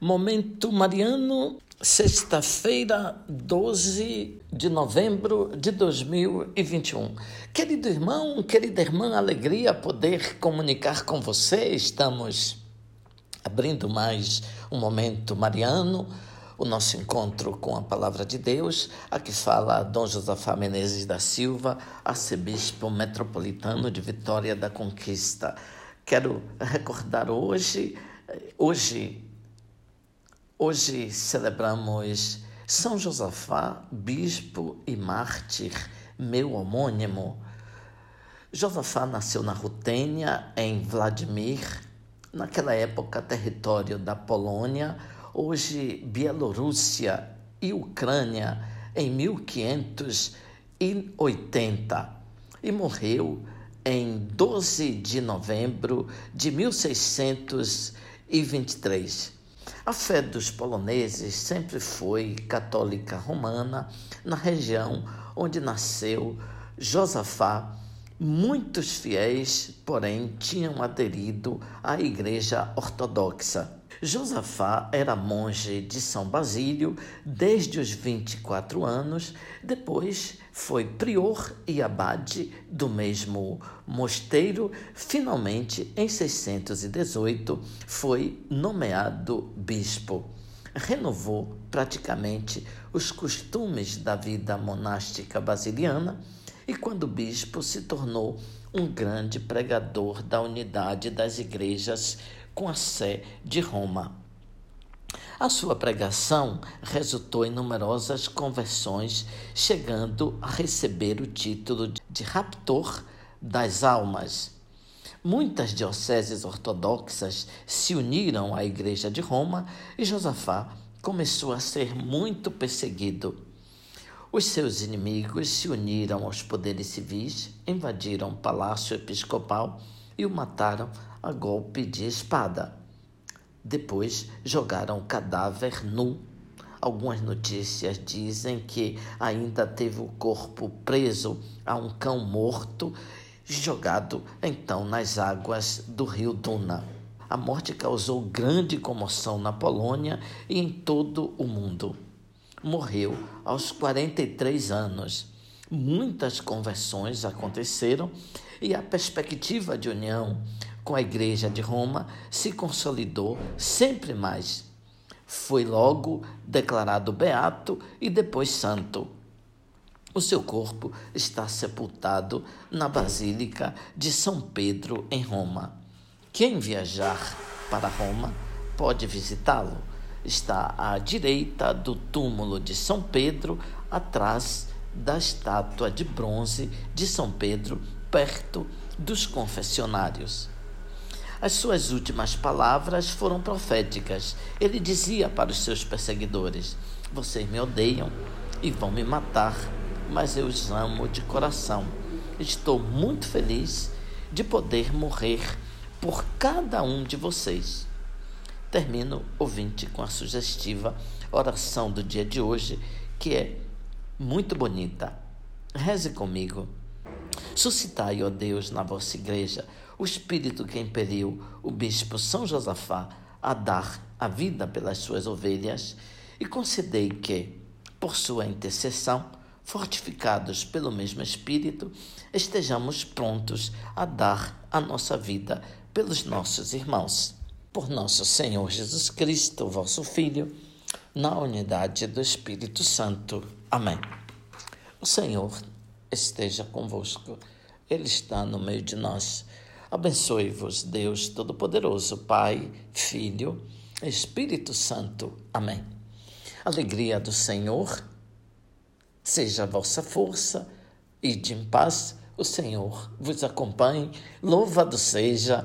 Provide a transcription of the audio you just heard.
Momento Mariano, sexta-feira, 12 de novembro de 2021. Querido irmão, querida irmã, alegria poder comunicar com você. Estamos abrindo mais um Momento Mariano, o nosso encontro com a Palavra de Deus. Aqui fala Dom Josafá Menezes da Silva, arcebispo metropolitano de Vitória da Conquista. Quero recordar hoje, hoje Hoje celebramos São Josafá, bispo e mártir, meu homônimo. Josafá nasceu na Rutênia, em Vladimir, naquela época território da Polônia, hoje Bielorrússia e Ucrânia, em 1580, e morreu em 12 de novembro de 1623. A fé dos poloneses sempre foi católica romana, na região onde nasceu Josafá. Muitos fiéis, porém, tinham aderido à Igreja Ortodoxa. Josafá era monge de São Basílio desde os 24 anos, depois foi prior e abade do mesmo mosteiro. Finalmente, em 618, foi nomeado bispo. Renovou praticamente os costumes da vida monástica basiliana e, quando bispo, se tornou um grande pregador da unidade das igrejas com a Sé de Roma. A sua pregação resultou em numerosas conversões, chegando a receber o título de raptor das almas. Muitas dioceses ortodoxas se uniram à Igreja de Roma e Josafá começou a ser muito perseguido. Os seus inimigos se uniram aos poderes civis, invadiram o palácio episcopal e o mataram a golpe de espada. Depois jogaram o cadáver nu. Algumas notícias dizem que ainda teve o corpo preso a um cão morto, jogado então nas águas do rio Duna. A morte causou grande comoção na Polônia e em todo o mundo. Morreu aos 43 anos. Muitas conversões aconteceram e a perspectiva de união com a Igreja de Roma se consolidou sempre mais. Foi logo declarado beato e depois santo. O seu corpo está sepultado na Basílica de São Pedro, em Roma. Quem viajar para Roma pode visitá-lo. Está à direita do túmulo de São Pedro, atrás da estátua de bronze de São Pedro, perto dos confessionários. As suas últimas palavras foram proféticas. Ele dizia para os seus perseguidores: Vocês me odeiam e vão me matar, mas eu os amo de coração. Estou muito feliz de poder morrer por cada um de vocês. Termino, ouvinte, com a sugestiva oração do dia de hoje, que é muito bonita. Reze comigo. Suscitai, ó Deus, na vossa igreja o espírito que impeliu o bispo São Josafá a dar a vida pelas suas ovelhas e concedei que, por sua intercessão, fortificados pelo mesmo espírito, estejamos prontos a dar a nossa vida pelos nossos irmãos. Por nosso Senhor Jesus Cristo, vosso Filho, na unidade do Espírito Santo. Amém. O Senhor esteja convosco, Ele está no meio de nós. Abençoe-vos, Deus Todo-Poderoso, Pai, Filho, Espírito Santo. Amém. Alegria do Senhor, seja a vossa força, e de em paz, o Senhor vos acompanhe. Louvado seja